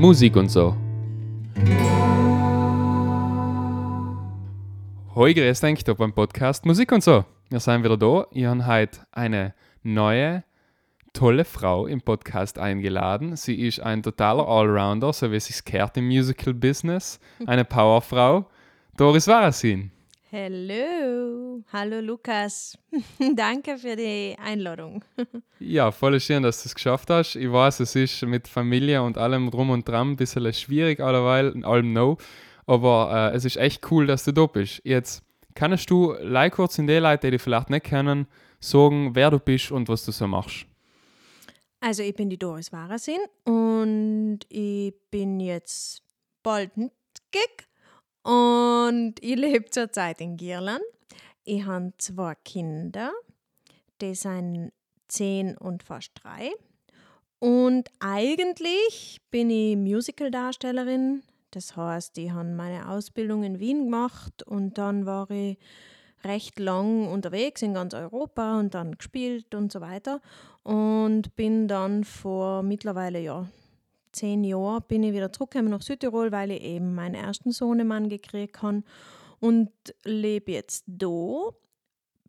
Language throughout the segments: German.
Musik und so. Hoi, grüß euch da beim Podcast Musik und so. Wir sind wieder da. Ich habe heute eine neue, tolle Frau im Podcast eingeladen. Sie ist ein totaler Allrounder, so wie es sich gehört im Musical-Business. Eine Powerfrau. Doris Warasin. Hallo, hallo Lukas. Danke für die Einladung. ja, voll schön, dass du es geschafft hast. Ich weiß, es ist mit Familie und allem drum und dran ein bisschen schwierig allerweil, allem no. Aber äh, es ist echt cool, dass du da bist. Jetzt kannst du like kurz in die Leute, die dich vielleicht nicht kennen, sagen, wer du bist und was du so machst. Also ich bin die Doris Warasin und ich bin jetzt bald ein Gig und ich lebe zurzeit in Girland. Ich habe zwei Kinder, die sind zehn und fast drei. Und eigentlich bin ich Musicaldarstellerin. Das heißt, ich habe meine Ausbildung in Wien gemacht und dann war ich recht lang unterwegs in ganz Europa und dann gespielt und so weiter. Und bin dann vor mittlerweile ja zehn Jahren bin ich wieder zurückgekommen nach Südtirol, weil ich eben meinen ersten Sohnemann gekriegt habe und lebe jetzt da.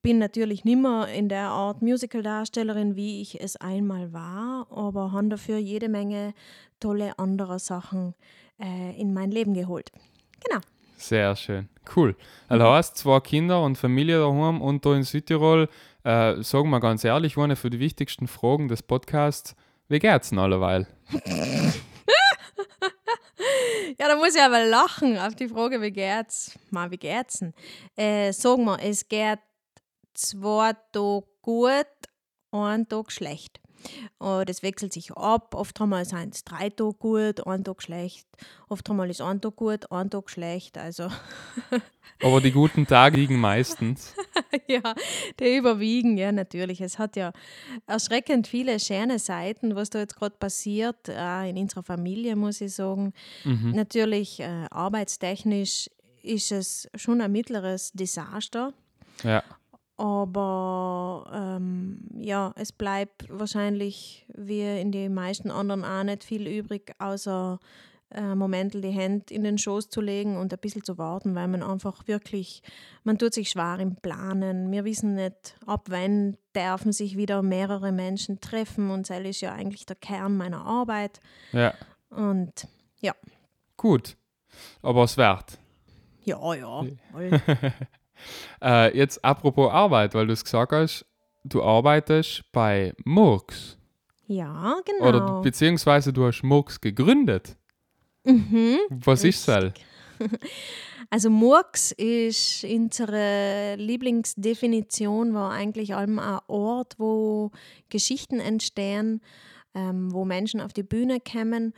Bin natürlich nicht mehr in der Art Musical-Darstellerin, wie ich es einmal war, aber habe dafür jede Menge tolle andere Sachen äh, in mein Leben geholt. Genau. Sehr schön. Cool. Also hast zwei Kinder und Familie daheim und da in Südtirol. Äh, sagen wir ganz ehrlich, eine für die wichtigsten Fragen des Podcasts. Wie geht's denn alleweil? ja, da muss ich aber lachen auf die Frage, wie geht's? Mal, wie geht's denn? Äh, sagen wir, es geht zwei Tage gut, ein Tag schlecht. Uh, das wechselt sich ab. Oft einmal sind es drei Tage gut, ein Tag schlecht. Oft einmal ist ein Tag gut, ein Tag schlecht. Also. Aber die guten Tage liegen meistens. ja, die überwiegen, ja, natürlich. Es hat ja erschreckend viele schöne Seiten, was da jetzt gerade passiert, auch in unserer Familie, muss ich sagen. Mhm. Natürlich, äh, arbeitstechnisch ist es schon ein mittleres Desaster. Ja. Aber ähm, ja, es bleibt wahrscheinlich wie in den meisten anderen auch nicht viel übrig, außer äh, Momente die Hände in den Schoß zu legen und ein bisschen zu warten, weil man einfach wirklich, man tut sich schwer im Planen. Wir wissen nicht, ab wann dürfen sich wieder mehrere Menschen treffen und das ist ja eigentlich der Kern meiner Arbeit. Ja. Und ja. Gut, aber es wert. Ja, ja. Äh, jetzt apropos Arbeit, weil du es gesagt hast, du arbeitest bei Murks. Ja, genau. Oder beziehungsweise du hast Murks gegründet. Mhm, Was richtig. ist das? Also Murks ist unsere Lieblingsdefinition, war eigentlich allem ein Ort, wo Geschichten entstehen, ähm, wo Menschen auf die Bühne kommen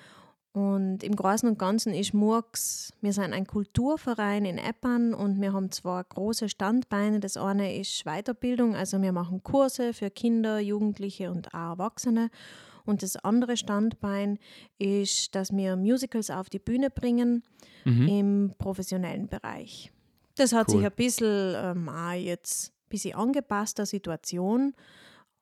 und im Großen und Ganzen ist Murks, wir sind ein Kulturverein in Eppern und wir haben zwei große Standbeine. Das eine ist Weiterbildung, also wir machen Kurse für Kinder, Jugendliche und auch Erwachsene. Und das andere Standbein ist, dass wir Musicals auf die Bühne bringen mhm. im professionellen Bereich. Das hat cool. sich ein bisschen ähm, jetzt ein bisschen angepasst der Situation.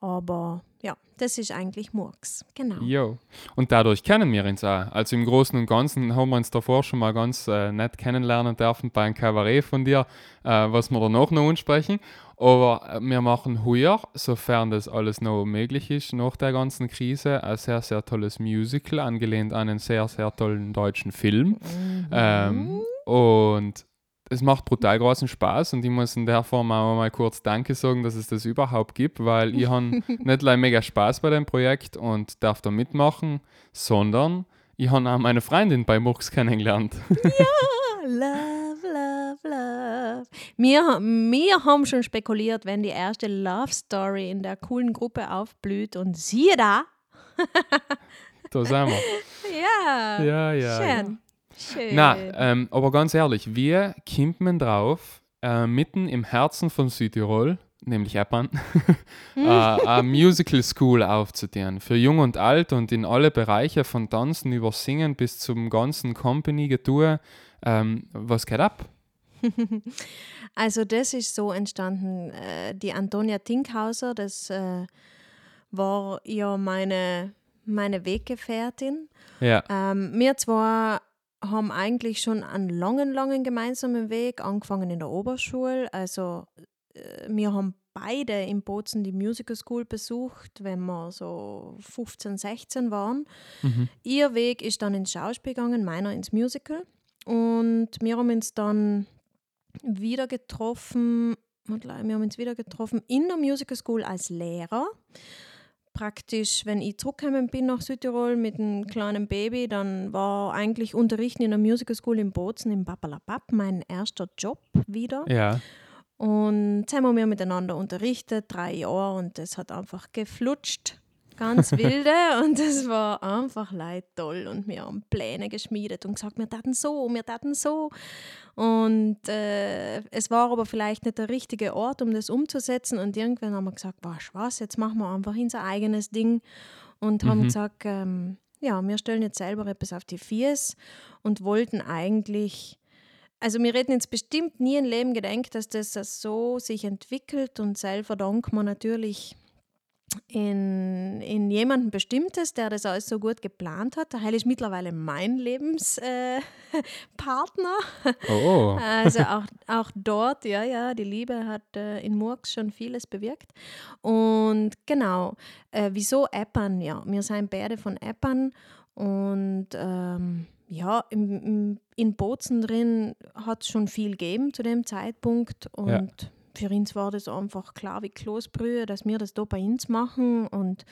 Aber ja, das ist eigentlich Murks, genau. Jo. Und dadurch kennen wir uns auch. Also im Großen und Ganzen haben wir uns davor schon mal ganz äh, nett kennenlernen dürfen bei einem Kabarett von dir, äh, was wir danach noch ansprechen. Aber äh, wir machen heuer, sofern das alles noch möglich ist, nach der ganzen Krise, ein sehr, sehr tolles Musical, angelehnt an einen sehr, sehr tollen deutschen Film. Mhm. Ähm, und es macht brutal großen Spaß und ich muss in der Form auch mal kurz Danke sagen, dass es das überhaupt gibt, weil ich habe nicht nur mega Spaß bei dem Projekt und darf da mitmachen, sondern ich habe auch meine Freundin bei Murks kennengelernt. Ja, love, love, love. Wir, wir haben schon spekuliert, wenn die erste Love Story in der coolen Gruppe aufblüht und siehe da. da sind wir. Ja, ja, ja. Schön. Schön. Na, ähm, aber ganz ehrlich, wie kommt man drauf, äh, mitten im Herzen von Südtirol, nämlich Eppern, äh, eine Musical School aufzutun, für Jung und Alt und in alle Bereiche von Tanzen über Singen bis zum ganzen Company-Getue. Ähm, was geht ab? Also das ist so entstanden. Äh, die Antonia Tinkhauser, das äh, war ja meine meine Weggefährtin. Ja. Ähm, wir zwar haben eigentlich schon einen langen, langen gemeinsamen Weg, angefangen in der Oberschule. Also äh, wir haben beide in Bozen die Musical School besucht, wenn wir so 15, 16 waren. Mhm. Ihr Weg ist dann ins Schauspiel gegangen, meiner ins Musical. Und wir haben uns dann wieder getroffen, wir haben uns wieder getroffen in der Musical School als Lehrer. Praktisch, wenn ich zurückgekommen bin nach Südtirol mit einem kleinen Baby, dann war eigentlich Unterrichten in der Musical School in Bozen im Papalapap mein erster Job wieder. Ja. Und jetzt haben wir miteinander unterrichtet, drei Jahre, und das hat einfach geflutscht. Ganz wilde und es war einfach leid toll und wir haben Pläne geschmiedet und gesagt, wir taten so, wir taten so. Und äh, es war aber vielleicht nicht der richtige Ort, um das umzusetzen. Und irgendwann haben wir gesagt, was, was, jetzt machen wir einfach unser eigenes Ding. Und haben Mhm. gesagt, ähm, ja, wir stellen jetzt selber etwas auf die Fies und wollten eigentlich also wir hätten jetzt bestimmt nie im Leben gedacht, dass das so sich entwickelt. Und selber danken wir natürlich in, in jemanden Bestimmtes, der das alles so gut geplant hat. Der Heil ist mittlerweile mein Lebenspartner. Äh. Oh. Also auch, auch dort, ja, ja, die Liebe hat äh, in Murks schon vieles bewirkt. Und genau, äh, wieso Appern? Ja, wir sind beide von Appern und ähm, ja, im, im, in Bozen drin hat es schon viel gegeben zu dem Zeitpunkt und Ja. Für uns war das einfach klar wie Kloßbrühe, dass wir das da bei uns machen und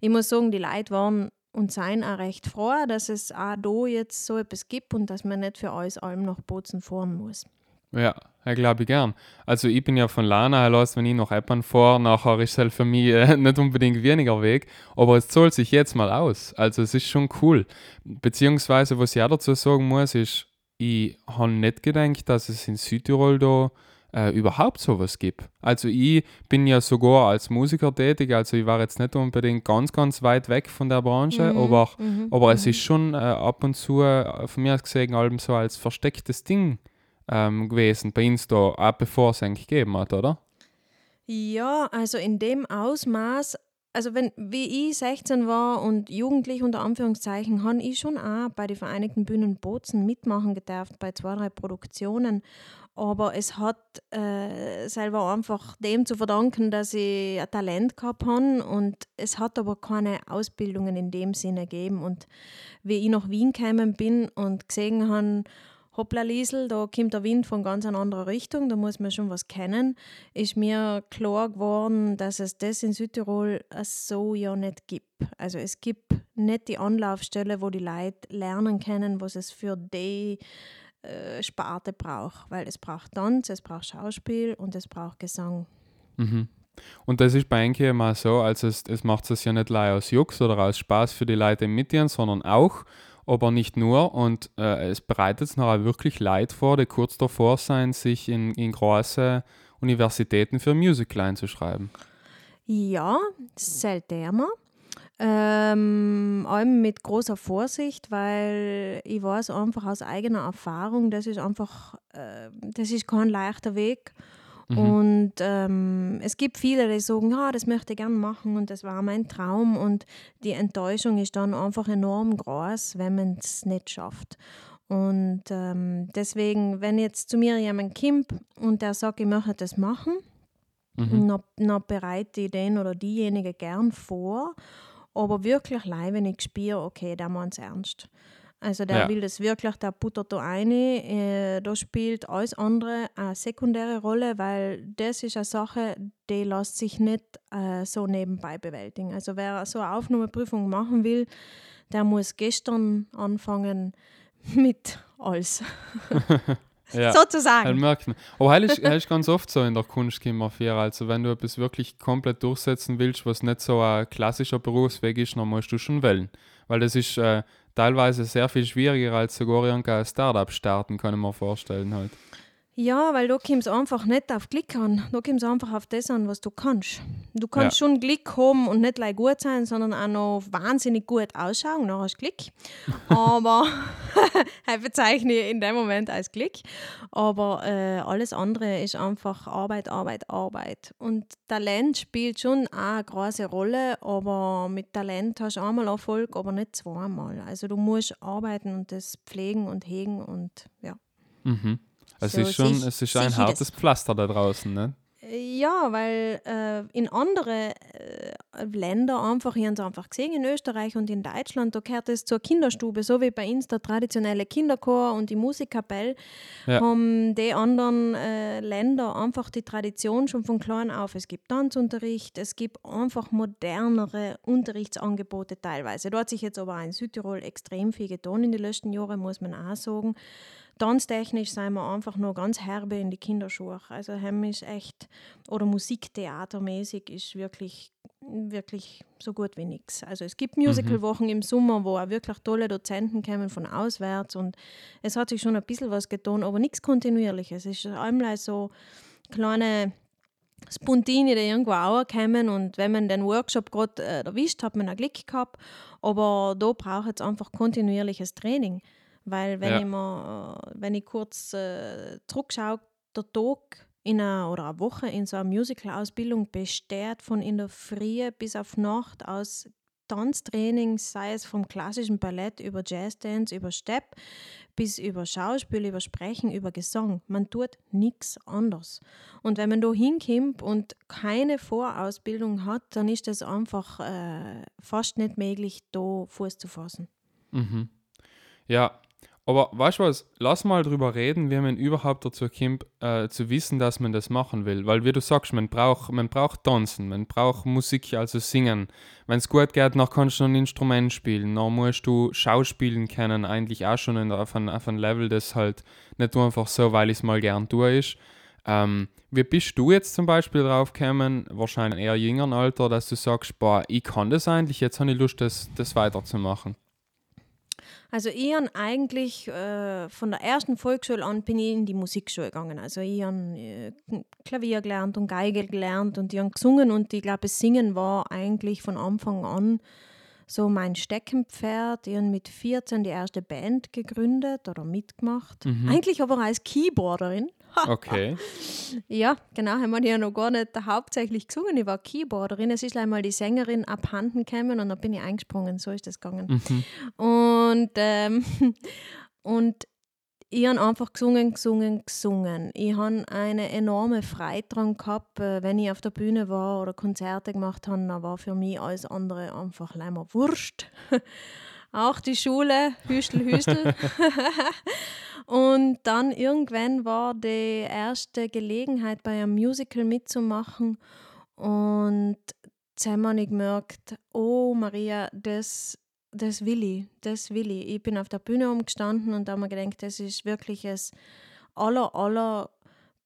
ich muss sagen, die Leute waren und seien auch recht froh, dass es auch da jetzt so etwas gibt und dass man nicht für alles allem nach Bozen fahren muss. Ja, ja glaube ich gern. Also ich bin ja von Lana heraus, wenn ich nach Eppern fahre, nachher ist es halt für mich äh, nicht unbedingt weniger Weg, aber es zahlt sich jetzt mal aus. Also es ist schon cool. Beziehungsweise, was ich auch dazu sagen muss, ist, ich habe nicht gedacht, dass es in Südtirol da äh, überhaupt sowas gibt. Also ich bin ja sogar als Musiker tätig, also ich war jetzt nicht unbedingt ganz, ganz weit weg von der Branche, Mhm, aber, mhm, aber es mhm. ist schon äh, ab und zu äh, von mir aus gesehen allem so als verstecktes Ding ähm, gewesen bei uns da, auch bevor es eigentlich gegeben hat, oder? Ja, also in dem Ausmaß, also wenn wie ich 16 war und jugendlich unter Anführungszeichen, habe ich schon auch bei den Vereinigten Bühnen Bozen mitmachen gedurft bei zwei, drei Produktionen. Aber es hat äh, selber einfach dem zu verdanken, dass ich ein Talent gehabt habe und es hat aber keine Ausbildungen in dem Sinne gegeben. Und wie ich nach Wien gekommen bin und gesehen habe, hoppla Liesel, da kommt der Wind von ganz einer anderen Richtung, da muss man schon was kennen, ist mir klar geworden, dass es das in Südtirol so ja nicht gibt. Also es gibt nicht die Anlaufstelle, wo die Leute lernen können, was es für die äh, Sparte braucht. Weil es braucht Tanz, es braucht Schauspiel und es braucht Gesang. Mhm. Und das ist bei Enke mal so, also es, es macht es ja nicht leider aus Jux oder aus Spaß für die Leute im Mittieren, sondern auch, aber nicht nur. Und äh, es bereitet es noch wirklich Leid vor, die kurz davor sein, sich in, in große Universitäten für Musical einzuschreiben. Ja, seltener. Ähm, allem mit großer Vorsicht, weil ich weiß einfach aus eigener Erfahrung, das ist einfach, äh, das ist kein leichter Weg. Mhm. Und ähm, es gibt viele, die sagen, ja, das möchte ich gerne machen und das war mein Traum. Und die Enttäuschung ist dann einfach enorm groß, wenn man es nicht schafft. Und ähm, deswegen, wenn jetzt zu mir jemand kommt und der sagt, ich möchte das machen, Mhm. dann bereite ich den oder diejenige gern vor. Aber wirklich leid, wenn ich spüre, okay, der meint es ernst. Also der Ja. will das wirklich, der buttert da rein. Äh, da spielt alles andere eine sekundäre Rolle, weil das ist eine Sache, die lässt sich nicht äh, so nebenbei bewältigen. Also wer so eine Aufnahmeprüfung machen will, der muss gestern anfangen mit alles. Ja. Sozusagen. Halt merkt man. Aber heil ist, ist ganz oft so in der Kunst, Fair. Also, wenn du etwas wirklich komplett durchsetzen willst, was nicht so ein klassischer Berufsweg ist, dann musst du schon wählen. Weil das ist äh, teilweise sehr viel schwieriger als sogar irgendein Startup starten, kann ich mir vorstellen. Halt. Ja, weil da kommt es einfach nicht auf Glück an. Da kommt es einfach auf das an, was du kannst. Du kannst ja. schon Glück haben und nicht gleich gut sein, sondern auch noch wahnsinnig gut ausschauen, dann hast du Glück. Aber, ich bezeichne in dem Moment als Glück. Aber äh, alles andere ist einfach Arbeit, Arbeit, Arbeit. Und Talent spielt schon auch eine große Rolle, aber mit Talent hast du einmal Erfolg, aber nicht zweimal. Also du musst arbeiten und das pflegen und hegen und ja. Mhm. Es so, ist schon sich, es ist ein hartes Pflaster da draußen, ne? Ja, weil äh, in anderen äh, Ländern einfach, ich habe es einfach gesehen, in Österreich und in Deutschland, da gehört es zur Kinderstube, so wie bei uns der traditionelle Kinderchor und die Musikkapelle, ja. haben die anderen äh, Länder einfach die Tradition schon von klein auf. Es gibt Tanzunterricht, es gibt einfach modernere Unterrichtsangebote teilweise. Da hat sich jetzt aber auch in Südtirol extrem viel getan in den letzten Jahren, muss man auch sagen tanztechnisch sind wir einfach nur ganz herbe in die Kinderschuhe. Also Hemm ist echt, oder musiktheatermäßig ist wirklich, wirklich so gut wie nichts. Also es gibt Musicalwochen mhm. im Sommer, wo auch wirklich tolle Dozenten kommen von auswärts und es hat sich schon ein bisschen was getan, aber nichts Kontinuierliches. Es ist einmal so kleine Spontini, die irgendwo auch kommen und wenn man den Workshop gerade äh, erwischt, hat man ein Glück gehabt, aber da braucht es einfach kontinuierliches Training. Weil wenn, ja. ich, mal, wenn ich kurz äh, zurückschaue, der Tag in einer, oder eine Woche in so einer Musical-Ausbildung besteht von in der Früh bis auf Nacht aus Tanztraining, sei es vom klassischen Ballett über Jazzdance, über Step, bis über Schauspiel, über Sprechen, über Gesang. Man tut nichts anderes. Und wenn man da hinkommt und keine Vorausbildung hat, dann ist es einfach äh, fast nicht möglich, da Fuß zu fassen. Mhm. Ja, aber weißt du was, lass mal drüber reden, wie man überhaupt dazu kommt, äh, zu wissen, dass man das machen will. Weil, wie du sagst, man braucht, man braucht Tanzen, man braucht Musik, also singen. Wenn es gut geht, dann kannst du ein Instrument spielen. Dann musst du Schauspielen können, eigentlich auch schon in, auf, einem, einem Level, das halt nicht einfach so, weil ich es mal gern tue, ist. Ähm, wie bist du jetzt zum Beispiel drauf gekommen, wahrscheinlich eher jüngeren Alter, dass du sagst, boah, ich kann das eigentlich, jetzt habe ich Lust, das, das weiterzumachen? Also ich habe eigentlich äh, von der ersten Volksschule an bin ich in die Musikschule gegangen. Also ich habe äh, Klavier gelernt und Geige gelernt und ich habe gesungen und ich glaube, Singen war eigentlich von Anfang an so mein Steckenpferd. Ich habe mit 14 die erste Band gegründet oder mitgemacht. Mhm. Eigentlich aber als Keyboarderin. Okay. Ja, genau, haben wir ja noch gar nicht hauptsächlich gesungen. Ich war Keyboarderin. Es ist einmal die Sängerin abhanden gekommen und dann bin ich eingesprungen. So ist das gegangen. Mhm. Und, ähm, und ich habe einfach gesungen, gesungen, gesungen. Ich habe eine enorme Freude daran gehabt, äh, wenn ich auf der Bühne war oder Konzerte gemacht habe, dann war für mich alles andere einfach leider wurscht. Auch die Schule, Hüstel, Hüstel. und dann irgendwann war die erste Gelegenheit, bei einem Musical mitzumachen. Und jetzt haben wir gemerkt, oh Maria, das das will ich, das will ich. Ich bin auf der Bühne umgestanden und da habe mir gedacht, das ist wirklich das aller, aller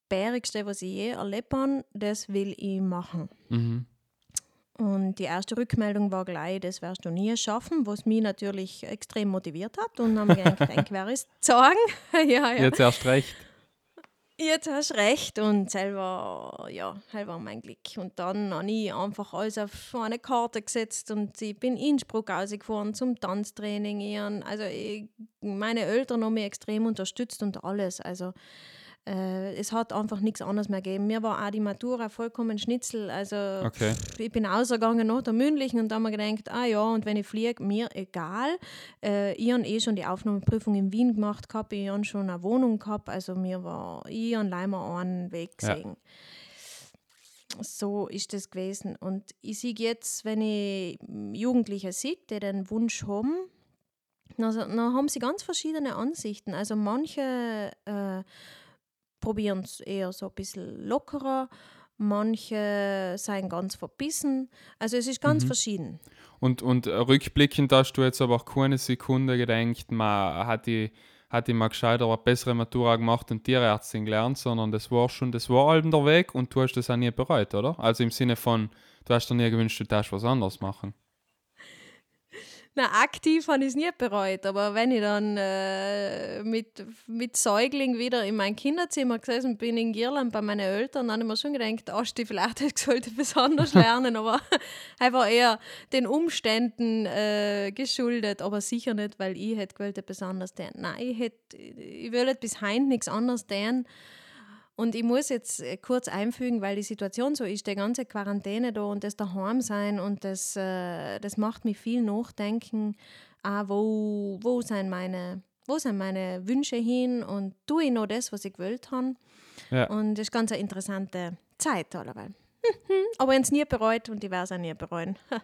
Bärigste, was ich je erlebt habe, das will ich machen. Mhm. Und die erste Rückmeldung war gleich, das wirst du nie schaffen, was mich natürlich extrem motiviert hat. Und dann habe ich gedacht, wer ist sagen? ja, ja. Jetzt erst recht. Jetzt hast du recht und selber, ja, selber mein Glück. Und dann habe ich einfach alles auf eine Karte gesetzt und ich bin in Innsbruck rausgefahren zum Tanztraining. also ich, meine Eltern haben mich extrem unterstützt und alles. Also äh, es hat einfach nichts anderes mehr gegeben. Mir war auch die Matura vollkommen Schnitzel. Also okay. ich bin ausgegangen nach der mündlichen und da habe ich gedacht, ah ja, und wenn ich fliege, mir egal. Äh, ich habe eh schon die Aufnahmeprüfung in Wien gemacht gehabt, ich habe schon eine Wohnung gehabt, also mir war, ich habe leider einen Weg gesehen. Ja. So ist das gewesen. Und ich sehe jetzt, wenn ich Jugendliche sehe, die den Wunsch haben, dann, dann haben sie ganz verschiedene Ansichten. Also manche äh, probieren es eher so ein bisschen lockerer. Manche seien ganz verbissen. Also es ist ganz mhm. verschieden. Und, und rückblickend hast du jetzt aber auch keine Sekunde gedacht, man hat die hat ich mal gescheiter eine bessere Matura gemacht und Tierärztin gelernt, sondern das war schon, das war halt der Weg und du hast das auch nie bereut, oder? Also im Sinne von, du hast dir nie gewünscht, du darfst was anderes machen. Na, aktiv habe ich es nie bereut, aber wenn ich dann äh, mit, mit Säugling wieder in mein Kinderzimmer gesessen bin in Girland bei meinen Eltern, dann habe ich mir schon gedacht, Asti, vielleicht hätte ich sollte besonders lernen, aber einfach eher den Umständen äh, geschuldet, aber sicher nicht, weil ich hätte gewollt, besonders den. Nein, ich, hätte, ich will bis heute nichts anderes tun. Und ich muss jetzt äh, kurz einfügen, weil die Situation so ist, die ganze Quarantäne da und das daheim sein und das, äh, das macht mich viel nachdenken, ah, wo, wo, sind meine, wo sind meine Wünsche hin und tue ich noch das, was ich gewollt habe. Ja. Und das ist ganz eine interessante Zeit allerweil. Aber ich habe es nie bereut und ich werde es auch nie bereuen.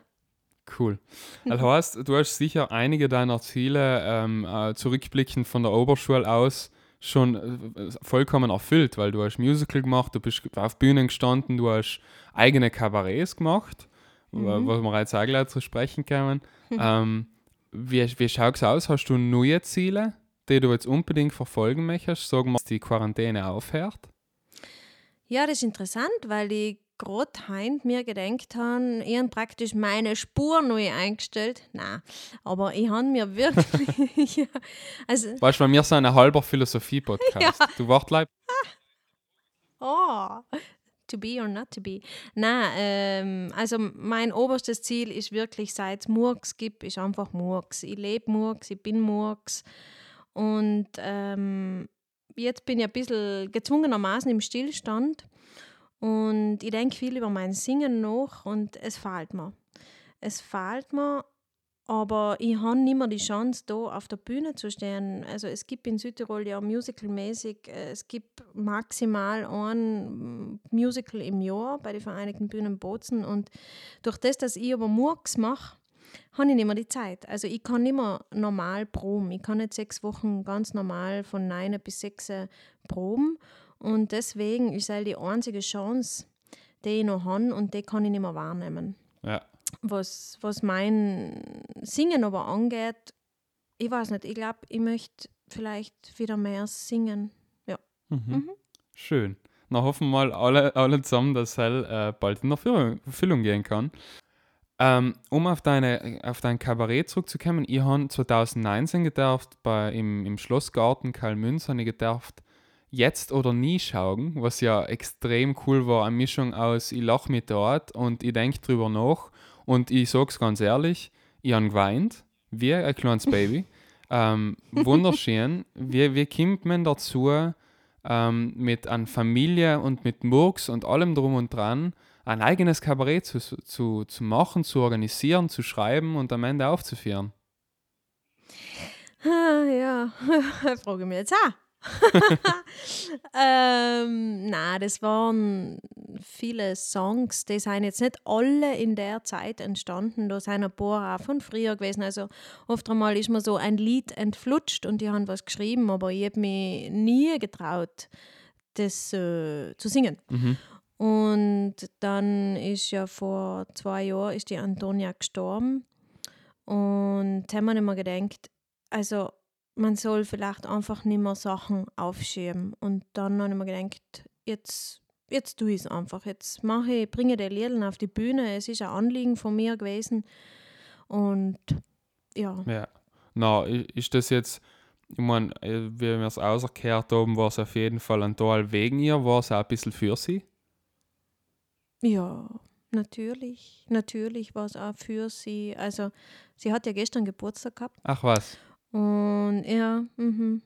Cool. Das heißt, du hast sicher einige deiner Ziele ähm, äh, zurückblickend von der Oberschule aus schon äh, vollkommen erfüllt, weil du hast Musical gemacht, du bist auf Bühnen gestanden, du hast eigene Kabarets gemacht, mhm. was wir jetzt auch gleich zu sprechen kommen. Mhm. Ähm, wie, wie schaut es aus? Hast du neue Ziele, die du jetzt unbedingt verfolgen möchtest, sagen wir, dass die Quarantäne aufhört? Ja, das ist interessant, weil ich gerade heint mir gedenkt haben, ich habe praktisch meine Spur neu eingestellt. Nein, aber ich habe mir wirklich. ja, also, weißt du, wir sind ein halber Philosophie-Podcast. Ja. Du wartleib. Oh, to be or not to be. Nein, ähm, also mein oberstes Ziel ist wirklich, seit es Murks gibt, ist einfach Murks. Ich lebe Murks, ich bin Murks. Und ähm, jetzt bin ich ein bisschen gezwungenermaßen im Stillstand. Und ich denke viel über mein Singen nach und es fehlt mir. Es fehlt mir, aber ich habe nicht mehr die Chance, da auf der Bühne zu stehen. Also es gibt in Südtirol ja musicalmäßig, äh, es gibt maximal ein Musical im Jahr bei den Vereinigten Bühnen Bozen. Und durch das, dass ich aber Murks mache, habe ich nicht mehr die Zeit. Also ich kann nicht mehr normal proben. Ich kann nicht sechs Wochen ganz normal von 9 bis 6 proben. Und deswegen ist es die einzige Chance, die ich noch habe und die kann ich nicht mehr wahrnehmen. Ja. Was, was mein Singen aber angeht, ich weiß nicht, ich glaube, ich möchte vielleicht wieder mehr singen. Ja. Mhm. Mhm. Schön. Na hoffen wir mal alle, alle zusammen, dass Hell äh, bald in Erfüllung gehen kann. Ähm, um auf, deine, auf dein Kabarett zurückzukommen, ich habe 2019 gedarft bei, im, im Schlossgarten Karl Münz, habe ich gedarft Jetzt oder Nie schauen, was ja extrem cool war, eine Mischung aus ich lache mit dort und ich denke drüber nach und ich sage es ganz ehrlich, ich habe geweint, wie ein kleines Baby. ähm, wunderschön. Wie, wie kommt man dazu, ähm, mit einer Familie und mit Murks und allem drum und dran ein eigenes Kabarett zu, zu, zu machen, zu organisieren, zu schreiben und am Ende aufzuführen? Ja, frage mich jetzt auch. ähm, nein, das waren viele Songs, die sind jetzt nicht alle in der Zeit entstanden. Da sind ein paar auch von früher gewesen. Also oft einmal ist mir so ein Lied entflutscht und die haben was geschrieben, aber ich habe mich nie getraut, das äh, zu singen. Mhm. Und dann ist ja vor zwei Jahren ist die Antonia gestorben und da haben wir nicht mehr gedacht, also man soll vielleicht einfach nicht mehr Sachen aufschieben. Und dann habe ich mir gedacht, jetzt, jetzt tue ich es einfach. Jetzt mache ich, bringe die Lieder auf die Bühne. Es ist ein Anliegen von mir gewesen. Und ja. Ja. Na, ist das jetzt, ich meine, äh, wie wir es ausgekehrt haben, war es auf jeden Fall ein Teil wegen ihr, war es auch ein bisschen für sie? Ja, natürlich. Natürlich war es auch für sie. Also, sie hat ja gestern Geburtstag gehabt. Ach was. Und ja, mhm.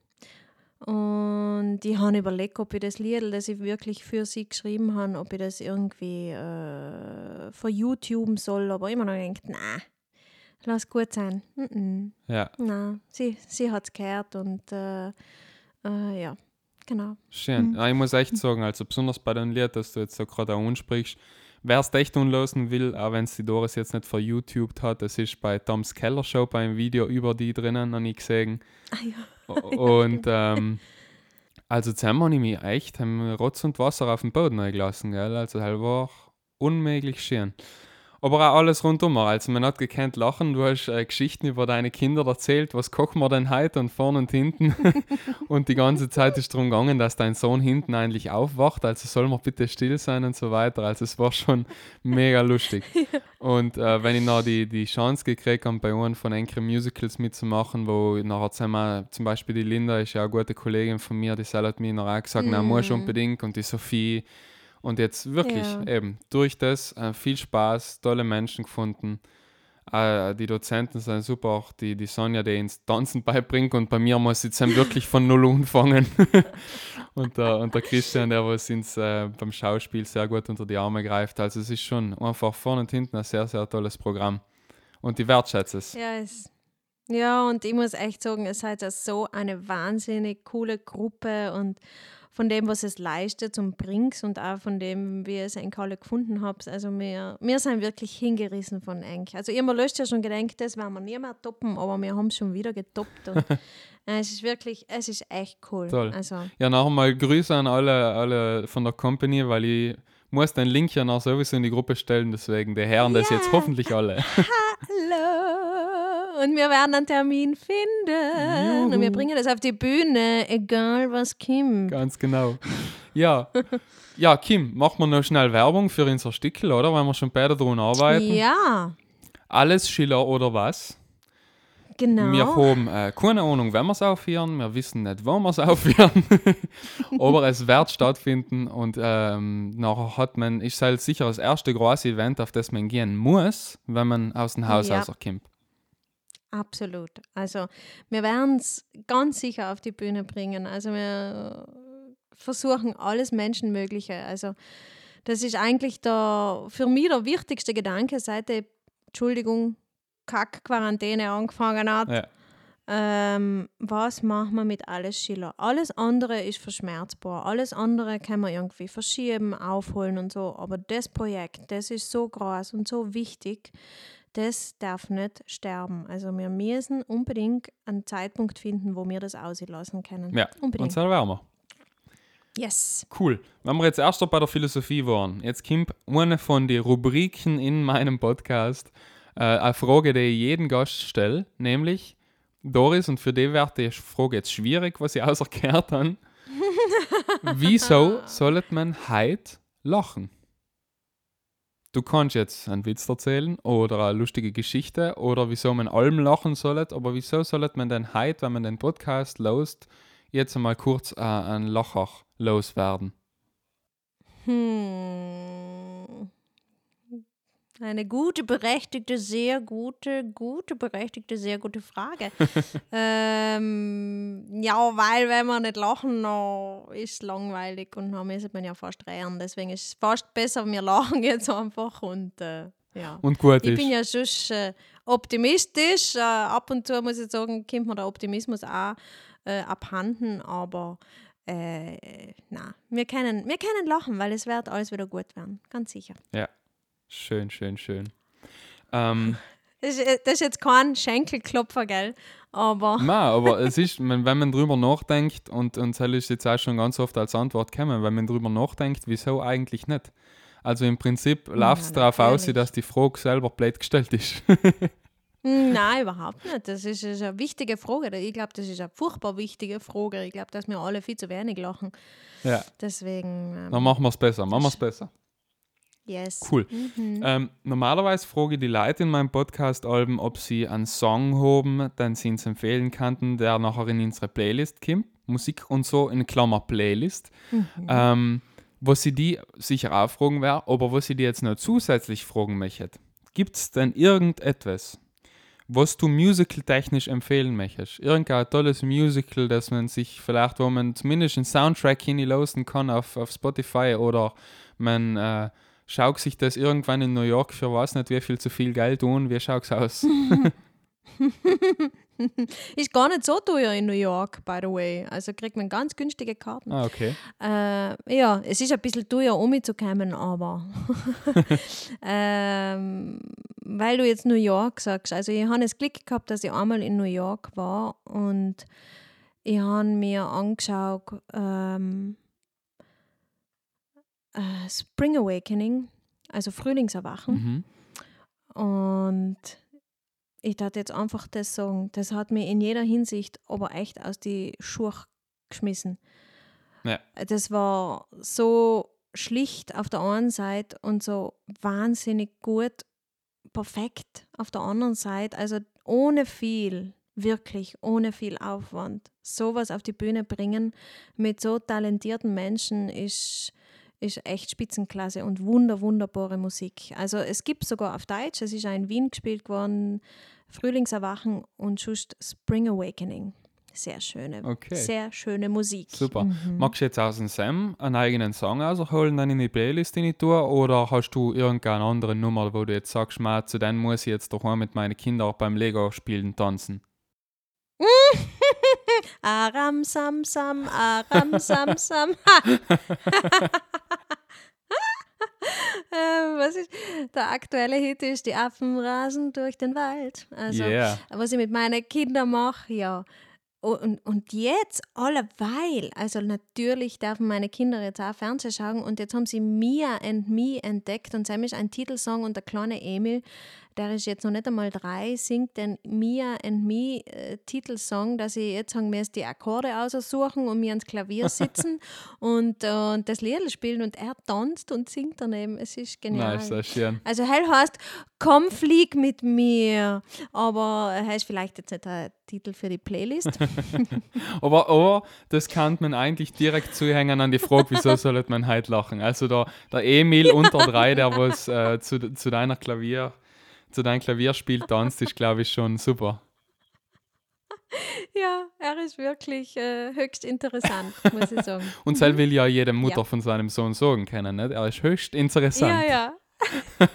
Und ich habe überlegt, ob ich das Lied, das ich wirklich für sie geschrieben habe, ob ich das irgendwie äh, für YouTube soll. Aber immer noch gedacht, nein, lass gut sein. Mhm. Ja. Nein, sie, sie hat es gehört und äh, äh, ja, genau. Schön. Mhm. Ja, ich muss echt sagen, also besonders bei den Lied, das du jetzt so gerade auch ansprichst, Wer es echt unlösen will, auch wenn es die Doris jetzt nicht vor YouTube hat, das ist bei Toms Keller Show beim Video über die drinnen, habe ich gesehen. Ah, ja. Und ähm, also zusammen habe ich mich echt haben Rotz und Wasser auf den Boden eingelassen, gell? Also das war unmöglich schön. Aber auch alles rundum. Also man hat gekannt lachen, du hast äh, Geschichten über deine Kinder erzählt, was kochen wir denn heute und vorne und hinten. und die ganze Zeit ist darum gegangen, dass dein Sohn hinten eigentlich aufwacht, also soll man bitte still sein und so weiter. Also es war schon mega lustig. Und äh, wenn ich noch die, die Chance gekriegt habe, bei einem von Enkre Musicals mitzumachen, wo nachher zusammen, zum Beispiel die Linda ist ja eine gute Kollegin von mir, die hat mir noch auch gesagt, mm. na, muss unbedingt und die Sophie und jetzt wirklich ja. eben durch das äh, viel Spaß, tolle Menschen gefunden. Äh, die Dozenten sind super, auch die, die Sonja, die ins Tanzen beibringt. Und bei mir muss jetzt wirklich von Null anfangen. und, der, und der Christian, der was ins, äh, beim Schauspiel sehr gut unter die Arme greift. Also es ist schon einfach vorne und hinten ein sehr, sehr tolles Programm. Und die wertschätze es. Ja, es ja, und ich muss echt sagen, es ist so eine wahnsinnig coole Gruppe und von dem, was es leistet und bringt und auch von dem, wie ihr es eigentlich alle gefunden habt. Also wir, wir sind wirklich hingerissen von Enk. Also ihr löscht ja schon gedacht, das werden wir nie mehr toppen, aber wir haben es schon wieder getoppt. Und es ist wirklich, es ist echt cool. Toll. Also. Ja, noch einmal Grüße an alle, alle von der Company, weil ich muss den Link ja noch sowieso in die Gruppe stellen, deswegen der Herren yeah. das jetzt hoffentlich alle. Hallo! Und wir werden einen Termin finden. Juhu. Und wir bringen das auf die Bühne, egal was Kim. Ganz genau. Ja. Ja, Kim, machen wir noch schnell Werbung für unser Stickel, oder? Weil wir schon beide dran arbeiten. Ja. Alles Schiller oder was? Genau. Wir haben äh, keine Ahnung, wenn wir es aufhören. Wir wissen nicht, wann wir es aufhören. Aber es wird stattfinden und ähm, nachher hat man, ist halt sicher das erste große Event, auf das man gehen muss, wenn man aus dem Haus ja. rauskommt. Absolut. Also wir werden es ganz sicher auf die Bühne bringen. Also wir versuchen alles Menschenmögliche. Also das ist eigentlich der, für mich der wichtigste Gedanke, seit die, Entschuldigung, Kack-Quarantäne angefangen hat. Ja. Ähm, was machen wir mit alles Schiller? Alles andere ist verschmerzbar. Alles andere kann man irgendwie verschieben, aufholen und so. Aber das Projekt, das ist so groß und so wichtig, das darf nicht sterben. Also wir müssen unbedingt einen Zeitpunkt finden, wo wir das auslassen können. Ja, unbedingt. und werden wir. Yes. Cool. Wenn wir jetzt erst bei der Philosophie waren, jetzt kommt eine von den Rubriken in meinem Podcast, äh, eine Frage, die ich jeden Gast stelle, nämlich, Doris, und für die wird die Frage jetzt schwierig, was ich auserkehrt habe. Wieso sollte man heute lachen? Du kannst jetzt einen Witz erzählen oder eine lustige Geschichte oder wieso man allem lachen soll, aber wieso soll man denn heute, wenn man den Podcast lost, jetzt einmal kurz äh, einen Lacher loswerden? Hm. Eine gute, berechtigte, sehr gute, gute, berechtigte, sehr gute Frage. ähm, ja, weil wenn wir nicht lachen, dann ist es langweilig und dann müsste man ja fast rehren. Deswegen ist es fast besser, wir lachen jetzt einfach und äh, ja. Und gut ich ist. bin ja schon äh, optimistisch. Äh, ab und zu muss ich sagen, kommt mir der Optimismus auch äh, abhanden, aber äh, na, wir können, wir können lachen, weil es wird alles wieder gut werden, ganz sicher. Ja. Schön, schön, schön. Ähm, das, ist, das ist jetzt kein Schenkelklopfer, gell? Aber. Nein, aber es ist, wenn man drüber nachdenkt, und, und das ist jetzt auch schon ganz oft als Antwort gekommen, wenn man drüber nachdenkt, wieso eigentlich nicht? Also im Prinzip läuft es darauf aus, dass die Frage selber blöd gestellt ist. Nein, überhaupt nicht. Das ist, ist eine wichtige Frage. Ich glaube, das ist eine furchtbar wichtige Frage. Ich glaube, dass wir alle viel zu wenig lachen. Ja. Deswegen. Ähm, Dann machen wir es besser. Machen wir es besser. Yes. Cool. Mhm. Ähm, normalerweise frage ich die Leute in meinem Podcast-Alben, ob sie einen Song haben, den sie uns empfehlen könnten, der nachher in unsere Playlist kommt. Musik und so in Klammer Playlist. Mhm. Ähm, was sie die sicher auch fragen wäre, aber was sie die jetzt noch zusätzlich fragen möchte. Gibt es denn irgendetwas, was du musical-technisch empfehlen möchtest? Irgendein tolles Musical, das man sich vielleicht, wo man zumindest einen Soundtrack hinlosen kann auf, auf Spotify oder man äh, schaut sich das irgendwann in New York für was nicht wie viel zu viel Geld tun, wie schaut es aus? ist gar nicht so teuer in New York, by the way. Also kriegt man ganz günstige Karten. Ah, okay. Äh, ja, es ist ein bisschen teuer, um zu kommen, aber ähm, weil du jetzt New York sagst, also ich habe das Glück gehabt, dass ich einmal in New York war und ich habe mir angeschaut, ähm, äh, Spring Awakening, also Frühlingserwachen. Mhm. Und ich dachte jetzt einfach das sagen, das hat mich in jeder Hinsicht aber echt aus die Schuhe geschmissen. Ja. Das war so schlicht auf der einen Seite und so wahnsinnig gut, perfekt auf der anderen Seite. Also ohne viel, wirklich ohne viel Aufwand. Sowas auf die Bühne bringen mit so talentierten Menschen ist, ist echt Spitzenklasse und wunder, wunderbare Musik. Also es gibt sogar auf Deutsch, es ist auch in Wien gespielt worden, Frühlingserwachen und just Spring Awakening. Sehr schöne, Okay. sehr schöne Musik. Super. Mhm. Magst du jetzt aus dem Sam einen eigenen Song rausholen, dann in die Playlist in die Tour? Oder hast du irgendeine andere Nummer, wo du jetzt sagst, ma, zu denen muss ich jetzt daheim mit meinen Kindern auch beim Lego-Spielen tanzen? Aram Sam Sam, Aram Sam Sam. Ähm, was ist der aktuelle Hit ist die Affen rasen durch den Wald. Also yeah. was ich mit meinen Kindern mache, ja. Und, und jetzt alleweil, also natürlich dürfen meine Kinder jetzt auch Fernsehen schauen und jetzt haben sie Mia and Me entdeckt und sie ist ein Titelsong und der kleine Emil, der ist jetzt noch nicht einmal drei, singt den Mia and Me äh, Titelsong, dass ich jetzt sagen müsste, die Akkorde aussuchen und mir ans Klavier sitzen und, äh, und das Lied spielen und er tanzt und singt daneben. Es ist genial. Nice, sehr schön. Also hell heißt, komm flieg mit mir. Aber er heißt vielleicht jetzt nicht der Titel für die Playlist. Aber, aber das kann man eigentlich direkt zuhängen an die Frage, wieso soll man heute lachen? Also der, der Emil unter drei, der was äh, zu, zu deiner Klavier, zu deinem Klavierspiel tanzt, ist glaube ich schon super. ja, er ist wirklich äh, höchst interessant, muss ich sagen. Und das will ja jede Mutter Ja. von seinem Sohn sagen können, nicht? Er ist höchst interessant. Ja, ja.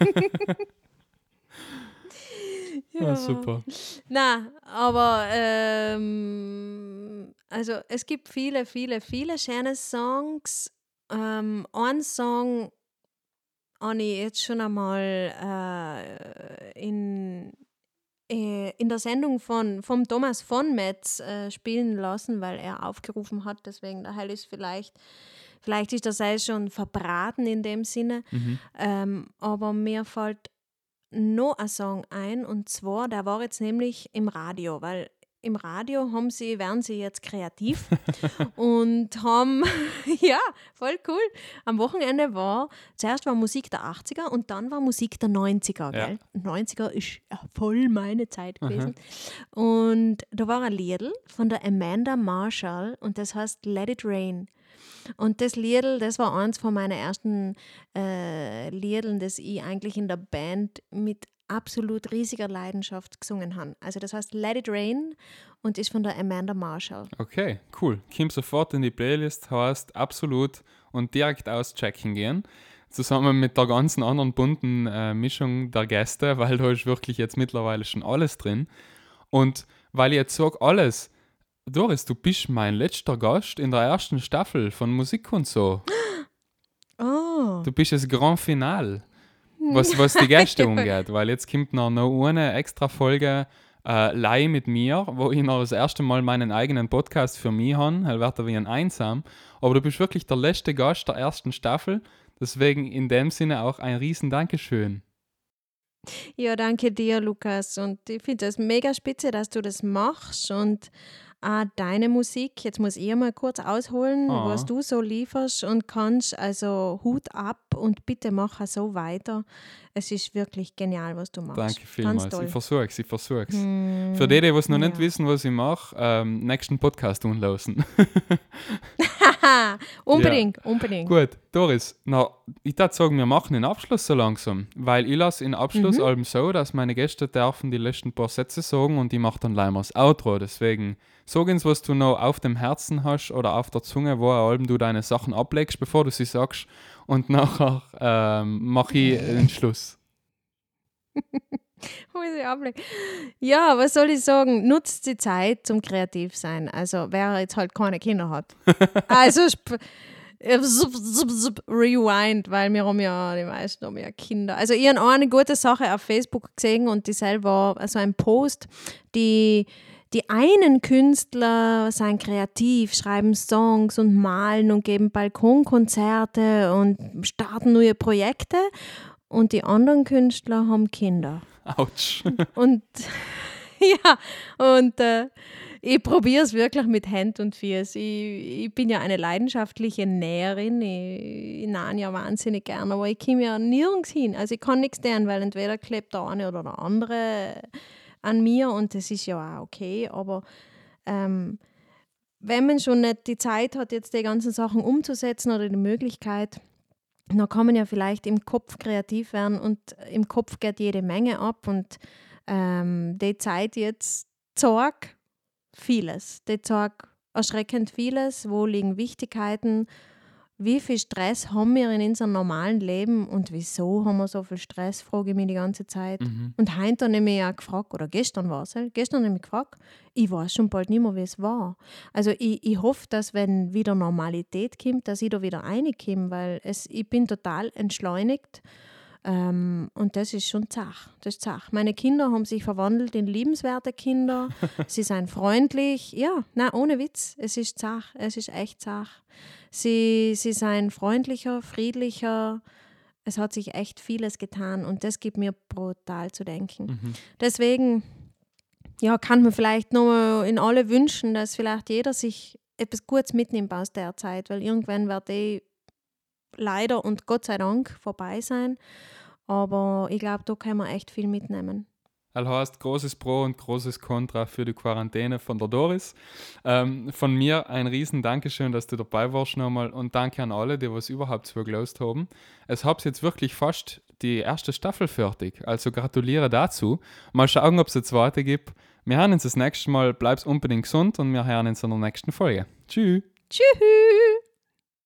Ja, super. Na, aber ähm, also es gibt viele, viele, viele schöne Songs. Ähm, ein Song habe ich jetzt schon einmal äh, in, äh, in der Sendung von vom Thomas von Metz äh, spielen lassen, weil er aufgerufen hat. Deswegen der Heil ist vielleicht, vielleicht ist das Seil schon verbraten in dem Sinne. Mhm. Ähm, aber mir fällt noch ein Song ein und zwar, der war jetzt nämlich im Radio, weil im Radio haben sie, werden sie jetzt kreativ und haben, ja, voll cool. Am Wochenende war, zuerst war Musik der 80er und dann war Musik der 90er, Ja. gell? 90er ist ja voll meine Zeit gewesen. Und da war ein Liedl von der Amanda Marshall und das heißt Let It Rain. Und das Liedl, das war eins von meinen ersten äh, Liedern, das ich eigentlich in der Band mit absolut riesiger Leidenschaft gesungen habe. Also das heißt Let It Rain und ist von der Amanda Marshall. Okay, cool. Komm sofort in die Playlist, heißt absolut und direkt auschecken gehen. Zusammen mit der ganzen anderen bunten äh, Mischung der Gäste, weil da ist wirklich jetzt mittlerweile schon alles drin. Und weil ich jetzt sage, alles, Doris, du bist mein letzter Gast in der ersten Staffel von Musik und so. Oh. Du bist das Grand Final, was, was die Gäste umgeht, weil jetzt kommt noch, noch eine extra Folge äh, Leih mit mir, wo ich noch das erste Mal meinen eigenen Podcast für mich habe, halt wird er wie ein Einsam. Aber du bist wirklich der letzte Gast der ersten Staffel, deswegen in dem Sinne auch ein riesen Dankeschön. Ja, danke dir, Lukas. Und ich finde das mega spitze, dass du das machst und auch deine Musik. Jetzt muss ich mal kurz ausholen, Ah. was du so lieferst und kannst. Also Hut ab und bitte mach so weiter. Es ist wirklich genial, was du machst. Danke vielmals. Ganz toll. Ich versuch's, ich versuch's. Hm, Für die, die was noch nicht ja. wissen, was ich mache, ähm, nächsten Podcast unlosen. Haha, unbedingt, unbedingt. Gut, Doris, na, ich würde sagen, wir machen den Abschluss so langsam, weil ich lasse in Abschluss Mhm. allem so, dass meine Gäste dürfen die letzten paar Sätze sagen und ich mache dann leider das Outro. Deswegen sag uns, was du noch auf dem Herzen hast oder auf der Zunge, wo allem du deine Sachen ablegst, bevor du sie sagst und nachher ähm, mache ich den Schluss. Muss ich ablegen. Ja, was soll ich sagen? Nutzt die Zeit zum kreativ sein. Also wer jetzt halt keine Kinder hat. also äh, rewind, weil wir haben ja, die meisten haben ja Kinder. Also ich habe eine gute Sache auf Facebook gesehen und die selber, also ein Post, die die einen Künstler sind kreativ, schreiben Songs und malen und geben Balkonkonzerte und starten neue Projekte und die anderen Künstler haben Kinder. Autsch. Und ja, und äh, ich probiere es wirklich mit Hand und Fuß. Ich, ich bin ja eine leidenschaftliche Näherin. Ich, ich nähe ja wahnsinnig gerne, aber ich komme ja nirgends hin. Also ich kann nichts tun, weil entweder klebt der eine oder der andere an mir und das ist ja auch okay, aber ähm, wenn man schon nicht die Zeit hat, jetzt die ganzen Sachen umzusetzen oder die Möglichkeit, dann kann man ja vielleicht im Kopf kreativ werden und im Kopf geht jede Menge ab und ähm, die Zeit jetzt zeigt vieles. Die zeigt erschreckend vieles, wo liegen Wichtigkeiten, wie viel Stress haben wir in unserem normalen Leben und wieso haben wir so viel Stress, frage ich mich die ganze Zeit. Mhm. Und heute habe ich mich auch gefragt, oder gestern war es, gestern habe ich mich gefragt, ich weiß schon bald nicht mehr, wie es war. Also ich, ich hoffe, dass wenn wieder Normalität kommt, dass ich da wieder reinkomme, weil es, ich bin total entschleunigt ähm, und das ist schon zach. Das ist zach. Meine Kinder haben sich verwandelt in liebenswerte Kinder. sie sind freundlich. Ja, na ohne Witz. Es ist zach. Es ist echt zach. Sie, sie sind freundlicher, friedlicher. Es hat sich echt vieles getan und das gibt mir brutal zu denken. Mhm. Deswegen ja, kann man vielleicht nur in alle wünschen, dass vielleicht jeder sich etwas Gutes mitnimmt aus der Zeit, weil irgendwann wird eh leider und Gott sei Dank vorbei sein. Aber ich glaube, da kann man echt viel mitnehmen. Das heißt, großes Pro und großes Contra für die Quarantäne von der Doris. Ähm, von mir ein riesen Dankeschön, dass du dabei warst nochmal und danke an alle, die was überhaupt zugelassen haben. Es habt jetzt wirklich fast die erste Staffel fertig, also gratuliere dazu. Mal schauen, ob es eine zweite gibt. Wir hören uns das nächste Mal. Bleib's unbedingt gesund und wir hören uns in der nächsten Folge. Tschüss. Tschüss.